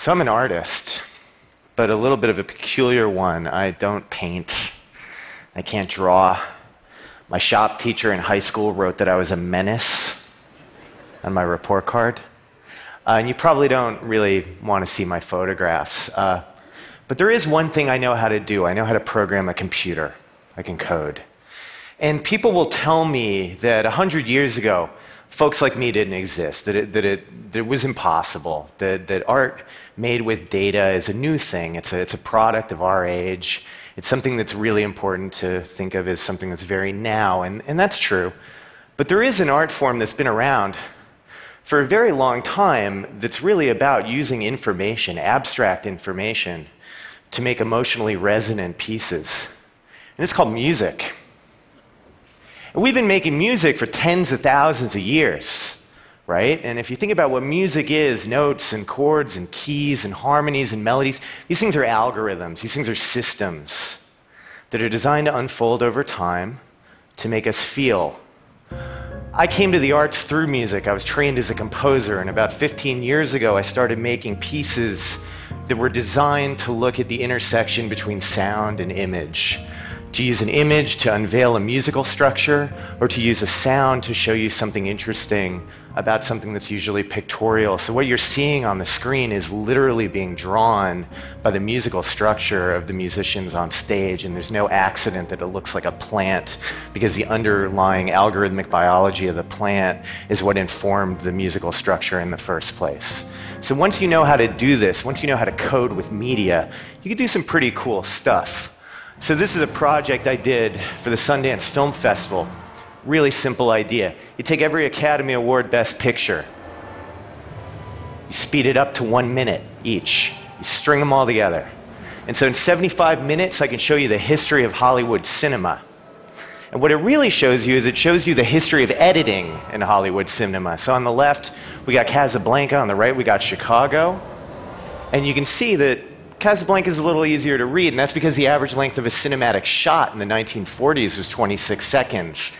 So I'm an artist, but a little bit of a peculiar one. I don't paint, I can't draw. My shop teacher in high school wrote that I was a menace on my report card. Uh, and you probably don't really want to see my photographs. Uh, but there is one thing I know how to do I know how to program a computer, I can code. And people will tell me that 100 years ago, folks like me didn't exist, that it, that it, that it was impossible, that, that art made with data is a new thing, it's a, it's a product of our age. It's something that's really important to think of as something that's very now, and, and that's true. But there is an art form that's been around for a very long time that's really about using information, abstract information, to make emotionally resonant pieces. And it's called music. And we've been making music for tens of thousands of years, right? And if you think about what music is notes and chords and keys and harmonies and melodies these things are algorithms, these things are systems that are designed to unfold over time to make us feel. I came to the arts through music. I was trained as a composer, and about 15 years ago, I started making pieces that were designed to look at the intersection between sound and image to use an image to unveil a musical structure, or to use a sound to show you something interesting about something that's usually pictorial. So, what you're seeing on the screen is literally being drawn by the musical structure of the musicians on stage, and there's no accident that it looks like a plant because the underlying algorithmic biology of the plant is what informed the musical structure in the first place. So, once you know how to do this, once you know how to code with media, you can do some pretty cool stuff. So, this is a project I did for the Sundance Film Festival. Really simple idea. You take every Academy Award Best Picture, you speed it up to one minute each, you string them all together. And so, in 75 minutes, I can show you the history of Hollywood cinema. And what it really shows you is it shows you the history of editing in Hollywood cinema. So, on the left, we got Casablanca, on the right, we got Chicago. And you can see that Casablanca is a little easier to read, and that's because the average length of a cinematic shot in the 1940s was 26 seconds,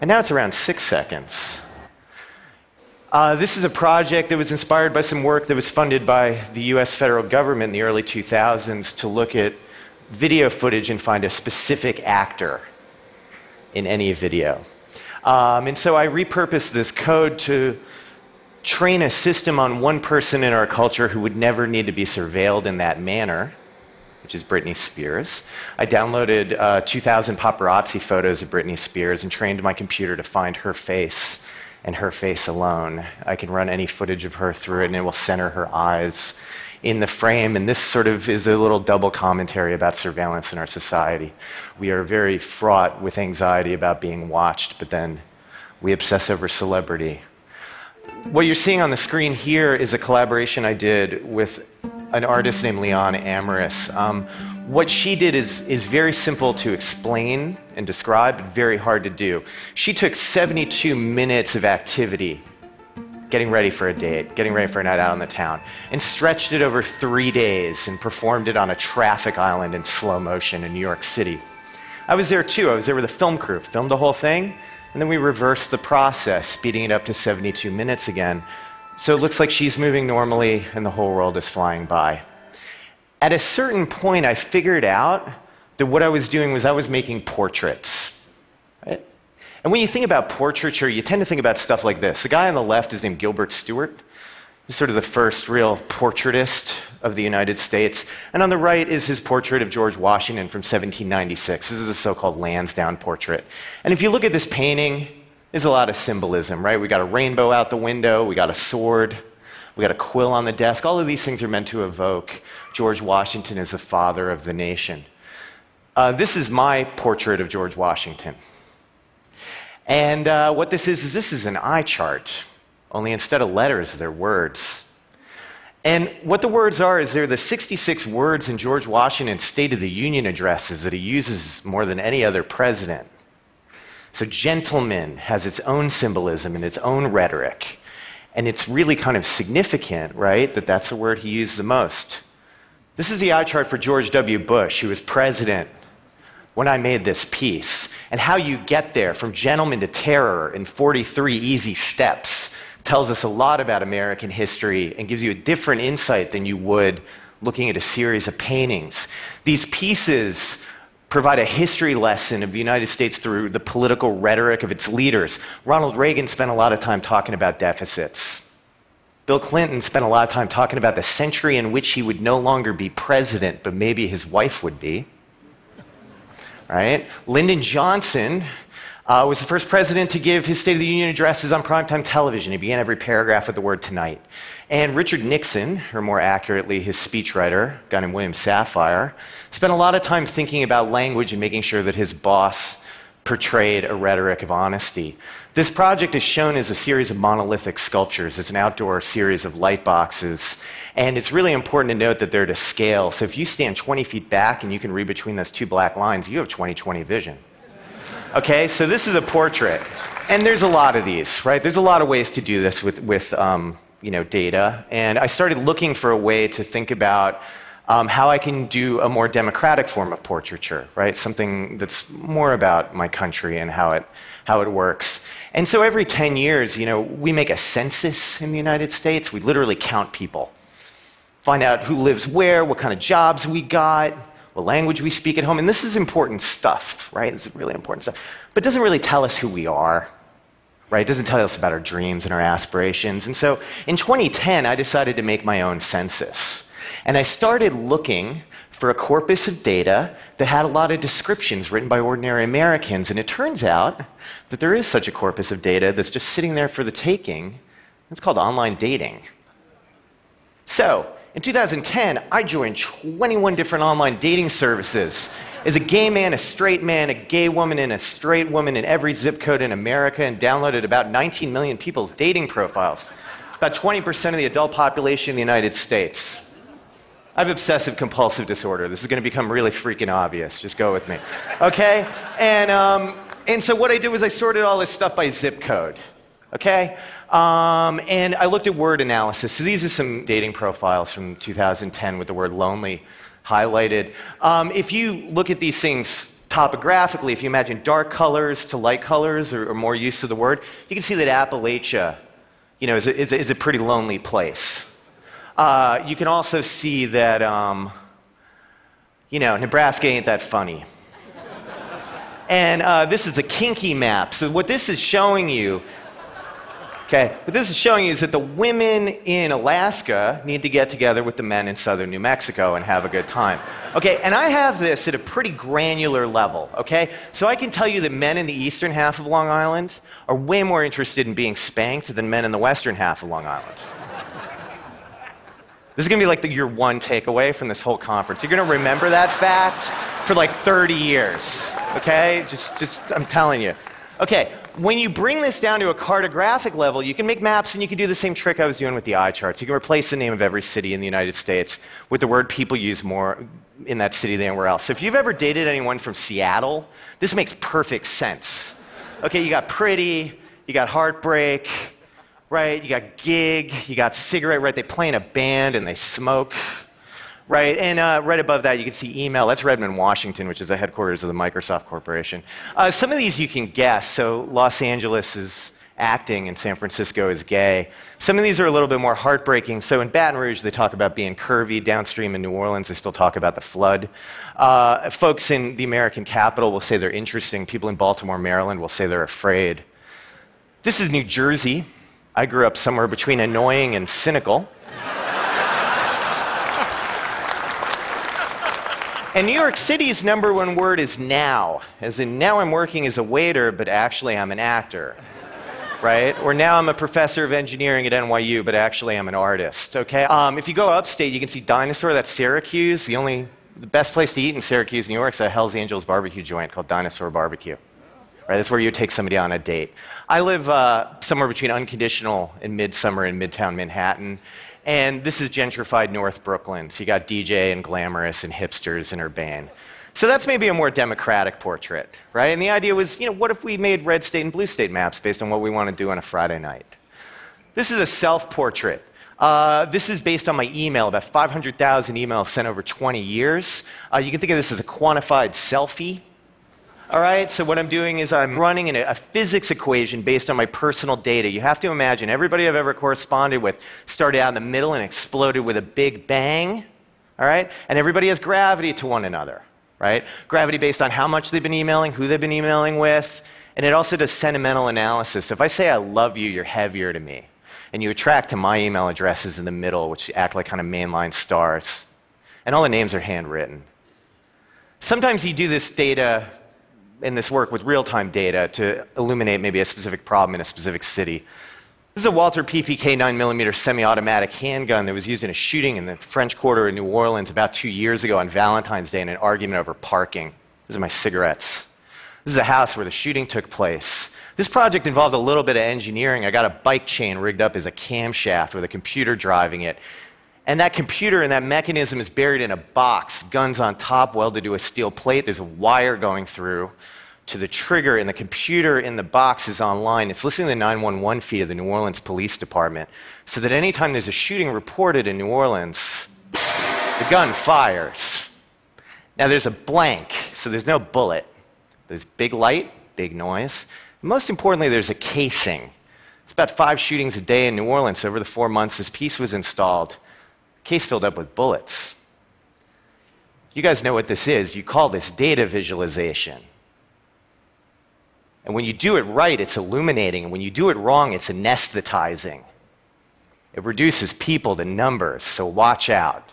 and now it's around six seconds. Uh, this is a project that was inspired by some work that was funded by the US federal government in the early 2000s to look at video footage and find a specific actor in any video. Um, and so I repurposed this code to train a system on one person in our culture who would never need to be surveilled in that manner, which is Britney Spears. I downloaded uh, 2,000 paparazzi photos of Britney Spears and trained my computer to find her face and her face alone. I can run any footage of her through it and it will center her eyes in the frame. And this sort of is a little double commentary about surveillance in our society. We are very fraught with anxiety about being watched, but then we obsess over celebrity what you're seeing on the screen here is a collaboration I did with an artist named Lián Amaris. Um, what she did is, is very simple to explain and describe, but very hard to do. She took 72 minutes of activity, getting ready for a date, getting ready for a night out in the town, and stretched it over three days and performed it on a traffic island in slow motion in New York City. I was there too. I was there with a film crew, filmed the whole thing, and then we reverse the process, speeding it up to 72 minutes again. So it looks like she's moving normally and the whole world is flying by. At a certain point, I figured out that what I was doing was I was making portraits. Right? And when you think about portraiture, you tend to think about stuff like this. The guy on the left is named Gilbert Stuart. He's sort of the first real portraitist of the United States. And on the right is his portrait of George Washington from 1796. This is a so called Lansdowne portrait. And if you look at this painting, there's a lot of symbolism, right? We got a rainbow out the window, we got a sword, we got a quill on the desk. All of these things are meant to evoke George Washington as the father of the nation. Uh, this is my portrait of George Washington. And uh, what this is, is this is an eye chart only instead of letters, they're words. And what the words are is they're the 66 words in George Washington's State of the Union addresses that he uses more than any other president. So, gentleman has its own symbolism and its own rhetoric. And it's really kind of significant, right, that that's the word he used the most. This is the eye chart for George W. Bush, who was president when I made this piece, and how you get there from gentleman to terror in 43 easy steps tells us a lot about American history and gives you a different insight than you would looking at a series of paintings. These pieces provide a history lesson of the United States through the political rhetoric of its leaders. Ronald Reagan spent a lot of time talking about deficits. Bill Clinton spent a lot of time talking about the century in which he would no longer be president, but maybe his wife would be. Right? Lyndon Johnson uh, was the first president to give his State of the Union addresses on primetime television. He began every paragraph with the word tonight. And Richard Nixon, or more accurately, his speechwriter, a guy named William Safire, spent a lot of time thinking about language and making sure that his boss portrayed a rhetoric of honesty. This project is shown as a series of monolithic sculptures. It's an outdoor series of light boxes. And it's really important to note that they're to scale. So if you stand 20 feet back and you can read between those two black lines, you have 20 20 vision. Okay, so this is a portrait. And there's a lot of these, right? There's a lot of ways to do this with, with um, you know, data. And I started looking for a way to think about um, how I can do a more democratic form of portraiture, right? Something that's more about my country and how it, how it works. And so every 10 years, you know, we make a census in the United States. We literally count people, find out who lives where, what kind of jobs we got, what language we speak at home. And this is important stuff, right? This is really important stuff. But it doesn't really tell us who we are right? It doesn't tell us about our dreams and our aspirations. And so in 2010, I decided to make my own census. And I started looking for a corpus of data that had a lot of descriptions written by ordinary Americans. And it turns out that there is such a corpus of data that's just sitting there for the taking. It's called online dating. So, in 2010, I joined 21 different online dating services As a gay man, a straight man, a gay woman, and a straight woman in every zip code in America and downloaded about 19 million people's dating profiles, about 20% of the adult population in the United States. I have obsessive compulsive disorder. This is going to become really freaking obvious. Just go with me. Okay? And, um, and so what I did was I sorted all this stuff by zip code. Okay? Um, and I looked at word analysis. So these are some dating profiles from 2010 with the word lonely highlighted. Um, if you look at these things topographically, if you imagine dark colors to light colors or, or more use of the word, you can see that Appalachia you know, is, a, is a, is a pretty lonely place. Uh, you can also see that, um, you know, Nebraska ain't that funny. and uh, this is a kinky map. So, what this is showing you Okay, what this is showing you is that the women in Alaska need to get together with the men in southern New Mexico and have a good time. Okay, and I have this at a pretty granular level, okay? So I can tell you that men in the eastern half of Long Island are way more interested in being spanked than men in the western half of Long Island. This is gonna be like the, your one takeaway from this whole conference. You're gonna remember that fact for like 30 years, okay? Just, just, I'm telling you. Okay, when you bring this down to a cartographic level, you can make maps and you can do the same trick I was doing with the eye charts. You can replace the name of every city in the United States with the word people use more in that city than anywhere else. So if you've ever dated anyone from Seattle, this makes perfect sense. Okay, you got pretty, you got heartbreak, right? You got gig, you got cigarette, right? They play in a band and they smoke right? And uh, right above that, you can see email. That's Redmond, Washington, which is the headquarters of the Microsoft Corporation. Uh, some of these you can guess. So Los Angeles is acting and San Francisco is gay. Some of these are a little bit more heartbreaking. So in Baton Rouge, they talk about being curvy. Downstream in New Orleans, they still talk about the flood. Uh, folks in the American capital will say they're interesting. People in Baltimore, Maryland will say they're afraid. This is New Jersey. I grew up somewhere between annoying and cynical. And New York City's number one word is now, as in now I'm working as a waiter, but actually I'm an actor. Right? Or now I'm a professor of engineering at NYU, but actually I'm an artist. Okay? Um, if you go upstate, you can see Dinosaur, that's Syracuse. The only, the best place to eat in Syracuse, New York is a Hell's Angels barbecue joint called Dinosaur Barbecue. Right? That's where you take somebody on a date. I live uh, somewhere between Unconditional and Midsummer in Midtown Manhattan. And this is gentrified North Brooklyn. So you got DJ and glamorous and hipsters and urbane. So that's maybe a more democratic portrait, right? And the idea was, you know, what if we made red state and blue state maps based on what we want to do on a Friday night? This is a self portrait. Uh, this is based on my email, about 500,000 emails sent over 20 years. Uh, you can think of this as a quantified selfie. All right, so what I'm doing is I'm running a, a physics equation based on my personal data. You have to imagine everybody I've ever corresponded with started out in the middle and exploded with a big bang. All right? And everybody has gravity to one another, right? Gravity based on how much they've been emailing, who they've been emailing with, and it also does sentimental analysis. If I say I love you, you're heavier to me. And you attract to my email addresses in the middle, which act like kind of mainline stars. And all the names are handwritten. Sometimes you do this data in this work with real time data to illuminate maybe a specific problem in a specific city. This is a Walther PPK 9mm semi automatic handgun that was used in a shooting in the French Quarter in New Orleans about two years ago on Valentine's Day in an argument over parking. These are my cigarettes. This is a house where the shooting took place. This project involved a little bit of engineering. I got a bike chain rigged up as a camshaft with a computer driving it. And that computer and that mechanism is buried in a box, guns on top, welded to a steel plate. There's a wire going through to the trigger, and the computer in the box is online. It's listening to the 911 feed of the New Orleans Police Department so that anytime there's a shooting reported in New Orleans, the gun fires. Now there's a blank, so there's no bullet. There's big light, big noise. Most importantly, there's a casing. It's about five shootings a day in New Orleans over the four months this piece was installed case filled up with bullets. You guys know what this is. You call this data visualization. And when you do it right, it's illuminating. And when you do it wrong, it's anesthetizing. It reduces people to numbers, so watch out.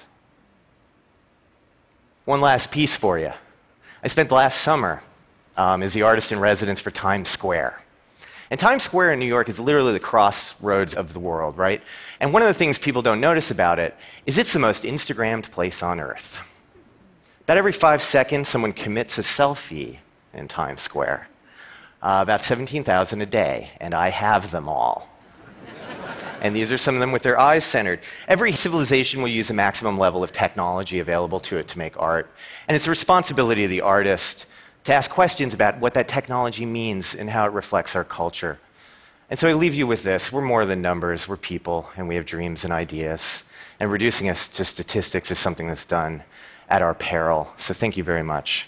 One last piece for you. I spent last summer um, as the artist in residence for Times Square. And Times Square in New York is literally the crossroads of the world, right? And one of the things people don't notice about it is it's the most Instagrammed place on earth. About every five seconds, someone commits a selfie in Times Square. Uh, about 17,000 a day, and I have them all. and these are some of them with their eyes centered. Every civilization will use a maximum level of technology available to it to make art. And it's the responsibility of the artist to ask questions about what that technology means and how it reflects our culture. And so I leave you with this we're more than numbers, we're people, and we have dreams and ideas. And reducing us to statistics is something that's done at our peril. So thank you very much.